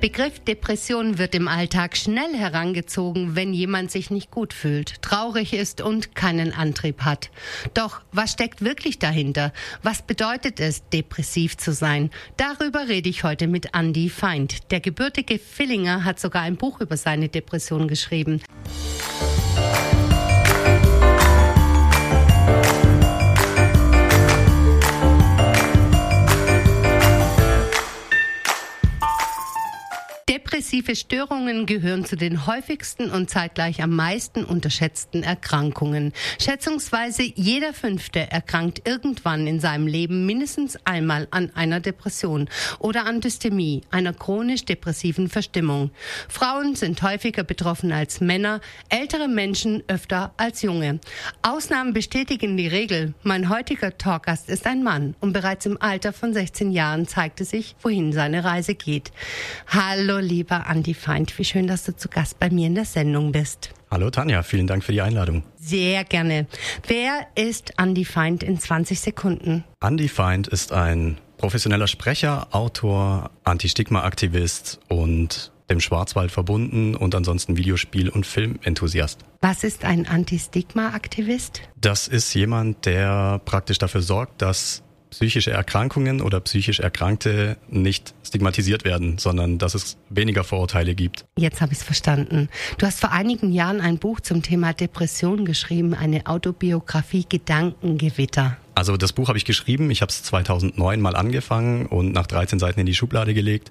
Begriff Depression wird im Alltag schnell herangezogen, wenn jemand sich nicht gut fühlt, traurig ist und keinen Antrieb hat. Doch was steckt wirklich dahinter? Was bedeutet es, depressiv zu sein? Darüber rede ich heute mit Andy Feind. Der gebürtige Villinger hat sogar ein Buch über seine Depression geschrieben. Depressive Störungen gehören zu den häufigsten und zeitgleich am meisten unterschätzten Erkrankungen. Schätzungsweise jeder Fünfte erkrankt irgendwann in seinem Leben mindestens einmal an einer Depression oder an Dystemie, einer chronisch depressiven Verstimmung. Frauen sind häufiger betroffen als Männer, ältere Menschen öfter als junge. Ausnahmen bestätigen die Regel. Mein heutiger Talkgast ist ein Mann und bereits im Alter von 16 Jahren zeigte sich, wohin seine Reise geht. Hallo, liebe lieber Andi Feind. Wie schön, dass du zu Gast bei mir in der Sendung bist. Hallo Tanja, vielen Dank für die Einladung. Sehr gerne. Wer ist Andi Feind in 20 Sekunden? Andi Feind ist ein professioneller Sprecher, Autor, Anti-Stigma-Aktivist und dem Schwarzwald verbunden und ansonsten Videospiel- und Filmenthusiast. Was ist ein Anti-Stigma-Aktivist? Das ist jemand, der praktisch dafür sorgt, dass psychische Erkrankungen oder psychisch Erkrankte nicht stigmatisiert werden, sondern dass es weniger Vorurteile gibt. Jetzt habe ich es verstanden. Du hast vor einigen Jahren ein Buch zum Thema Depression geschrieben, eine Autobiografie Gedankengewitter. Also das Buch habe ich geschrieben, ich habe es 2009 mal angefangen und nach 13 Seiten in die Schublade gelegt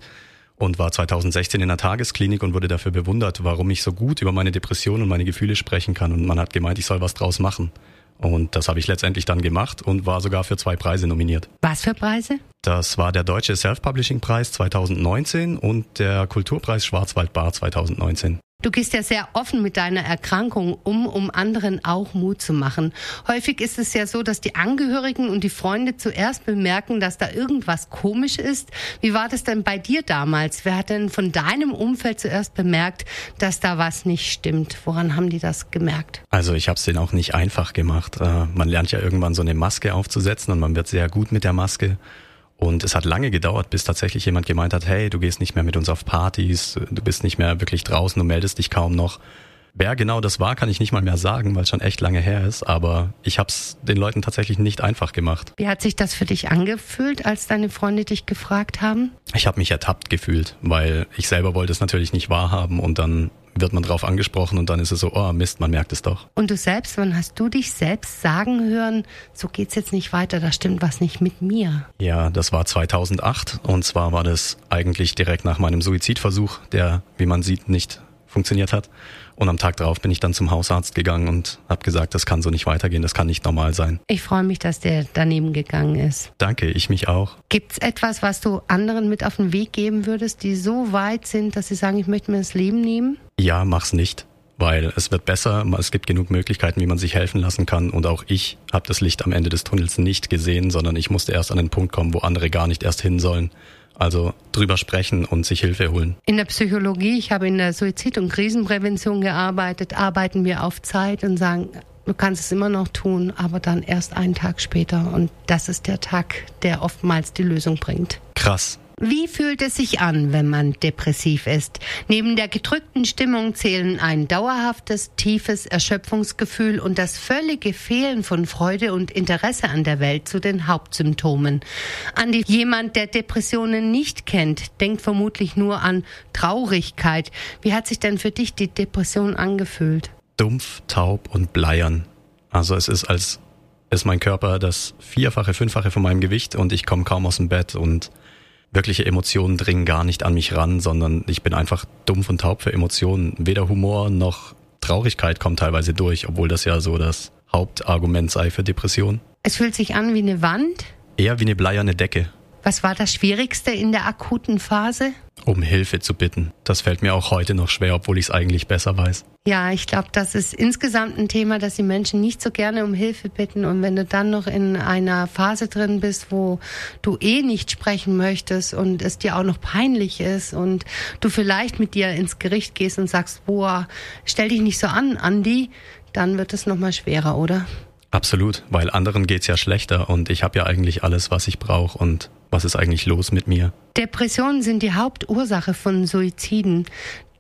und war 2016 in der Tagesklinik und wurde dafür bewundert, warum ich so gut über meine Depression und meine Gefühle sprechen kann und man hat gemeint, ich soll was draus machen. Und das habe ich letztendlich dann gemacht und war sogar für zwei Preise nominiert. Was für Preise? Das war der Deutsche Self-Publishing-Preis 2019 und der Kulturpreis Schwarzwald-Bar 2019. Du gehst ja sehr offen mit deiner Erkrankung um, um anderen auch Mut zu machen. Häufig ist es ja so, dass die Angehörigen und die Freunde zuerst bemerken, dass da irgendwas komisch ist. Wie war das denn bei dir damals? Wer hat denn von deinem Umfeld zuerst bemerkt, dass da was nicht stimmt? Woran haben die das gemerkt? Also ich habe es denen auch nicht einfach gemacht. Äh, man lernt ja irgendwann so eine Maske aufzusetzen und man wird sehr gut mit der Maske. Und es hat lange gedauert, bis tatsächlich jemand gemeint hat, hey, du gehst nicht mehr mit uns auf Partys, du bist nicht mehr wirklich draußen, du meldest dich kaum noch. Wer genau das war, kann ich nicht mal mehr sagen, weil es schon echt lange her ist. Aber ich habe es den Leuten tatsächlich nicht einfach gemacht. Wie hat sich das für dich angefühlt, als deine Freunde dich gefragt haben? Ich habe mich ertappt gefühlt, weil ich selber wollte es natürlich nicht wahrhaben und dann wird man drauf angesprochen und dann ist es so, oh Mist, man merkt es doch. Und du selbst, wann hast du dich selbst sagen hören, so geht's jetzt nicht weiter, da stimmt was nicht mit mir? Ja, das war 2008 und zwar war das eigentlich direkt nach meinem Suizidversuch, der, wie man sieht, nicht funktioniert hat. Und am Tag darauf bin ich dann zum Hausarzt gegangen und habe gesagt, das kann so nicht weitergehen, das kann nicht normal sein. Ich freue mich, dass der daneben gegangen ist. Danke, ich mich auch. Gibt's etwas, was du anderen mit auf den Weg geben würdest, die so weit sind, dass sie sagen, ich möchte mir das Leben nehmen? Ja, mach's nicht weil es wird besser, es gibt genug Möglichkeiten, wie man sich helfen lassen kann und auch ich habe das Licht am Ende des Tunnels nicht gesehen, sondern ich musste erst an den Punkt kommen, wo andere gar nicht erst hin sollen. Also drüber sprechen und sich Hilfe holen. In der Psychologie, ich habe in der Suizid- und Krisenprävention gearbeitet, arbeiten wir auf Zeit und sagen, du kannst es immer noch tun, aber dann erst einen Tag später. Und das ist der Tag, der oftmals die Lösung bringt. Krass. Wie fühlt es sich an, wenn man depressiv ist? Neben der gedrückten Stimmung zählen ein dauerhaftes, tiefes Erschöpfungsgefühl und das völlige Fehlen von Freude und Interesse an der Welt zu den Hauptsymptomen. An die jemand, der Depressionen nicht kennt, denkt vermutlich nur an Traurigkeit. Wie hat sich denn für dich die Depression angefühlt? Dumpf, taub und bleiern. Also es ist als ist mein Körper das vierfache, fünffache von meinem Gewicht und ich komme kaum aus dem Bett und wirkliche Emotionen dringen gar nicht an mich ran, sondern ich bin einfach dumpf und taub für Emotionen. Weder Humor noch Traurigkeit kommt teilweise durch, obwohl das ja so das Hauptargument sei für Depressionen. Es fühlt sich an wie eine Wand? Eher wie eine bleierne Decke. Was war das Schwierigste in der akuten Phase? Um Hilfe zu bitten. Das fällt mir auch heute noch schwer, obwohl ich es eigentlich besser weiß. Ja, ich glaube, das ist insgesamt ein Thema, dass die Menschen nicht so gerne um Hilfe bitten. Und wenn du dann noch in einer Phase drin bist, wo du eh nicht sprechen möchtest und es dir auch noch peinlich ist und du vielleicht mit dir ins Gericht gehst und sagst, boah, stell dich nicht so an, Andi, dann wird es nochmal schwerer, oder? Absolut, weil anderen geht's ja schlechter und ich habe ja eigentlich alles, was ich brauche und was ist eigentlich los mit mir? Depressionen sind die Hauptursache von Suiziden.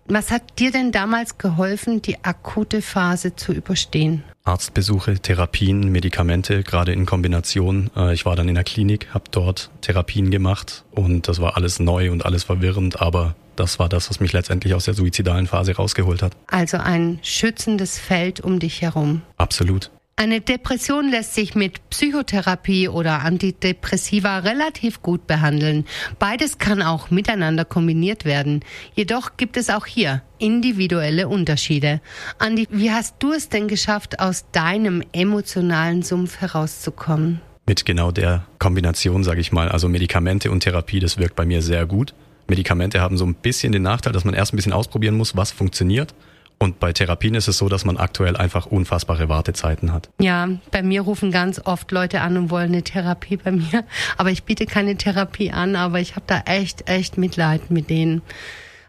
Was hat dir denn damals geholfen, die akute Phase zu überstehen? Arztbesuche, Therapien, Medikamente, gerade in Kombination. Äh, ich war dann in der Klinik, habe dort Therapien gemacht und das war alles neu und alles verwirrend, aber das war das, was mich letztendlich aus der suizidalen Phase rausgeholt hat. Also ein schützendes Feld um dich herum. Absolut. Eine Depression lässt sich mit Psychotherapie oder Antidepressiva relativ gut behandeln. Beides kann auch miteinander kombiniert werden. Jedoch gibt es auch hier individuelle Unterschiede. Andi, wie hast du es denn geschafft, aus deinem emotionalen Sumpf herauszukommen? Mit genau der Kombination, sage ich mal, also Medikamente und Therapie, das wirkt bei mir sehr gut. Medikamente haben so ein bisschen den Nachteil, dass man erst ein bisschen ausprobieren muss, was funktioniert. Und bei Therapien ist es so, dass man aktuell einfach unfassbare Wartezeiten hat. Ja, bei mir rufen ganz oft Leute an und wollen eine Therapie bei mir. Aber ich biete keine Therapie an, aber ich habe da echt, echt Mitleid mit denen.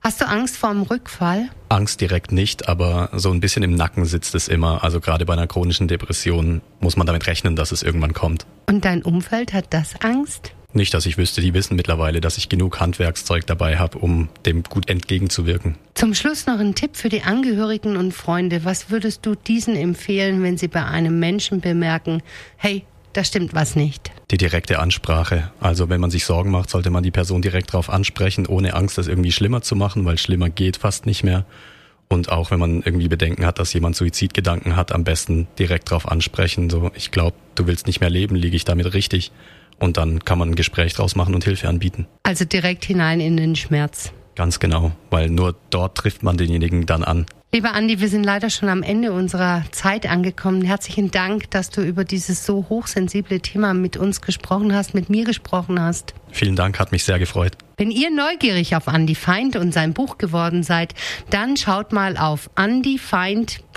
Hast du Angst vor einem Rückfall? Angst direkt nicht, aber so ein bisschen im Nacken sitzt es immer. Also gerade bei einer chronischen Depression muss man damit rechnen, dass es irgendwann kommt. Und dein Umfeld hat das Angst? Nicht, dass ich wüsste, die wissen mittlerweile, dass ich genug Handwerkszeug dabei habe, um dem gut entgegenzuwirken. Zum Schluss noch ein Tipp für die Angehörigen und Freunde. Was würdest du diesen empfehlen, wenn sie bei einem Menschen bemerken, hey, da stimmt was nicht? Die direkte Ansprache. Also wenn man sich Sorgen macht, sollte man die Person direkt darauf ansprechen, ohne Angst, das irgendwie schlimmer zu machen, weil schlimmer geht fast nicht mehr. Und auch wenn man irgendwie Bedenken hat, dass jemand Suizidgedanken hat, am besten direkt darauf ansprechen. So, ich glaube, du willst nicht mehr leben, liege ich damit richtig? Und dann kann man ein Gespräch draus machen und Hilfe anbieten. Also direkt hinein in den Schmerz. Ganz genau, weil nur dort trifft man denjenigen dann an. Lieber Andi, wir sind leider schon am Ende unserer Zeit angekommen. Herzlichen Dank, dass du über dieses so hochsensible Thema mit uns gesprochen hast, mit mir gesprochen hast. Vielen Dank, hat mich sehr gefreut. Wenn ihr neugierig auf Andy Feind und sein Buch geworden seid, dann schaut mal auf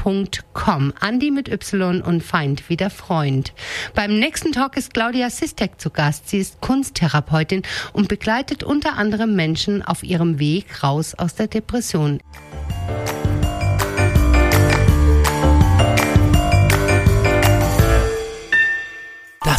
andyfeind.com. Andy mit Y und Feind wie der Freund. Beim nächsten Talk ist Claudia Sistek zu Gast. Sie ist Kunsttherapeutin und begleitet unter anderem Menschen auf ihrem Weg raus aus der Depression.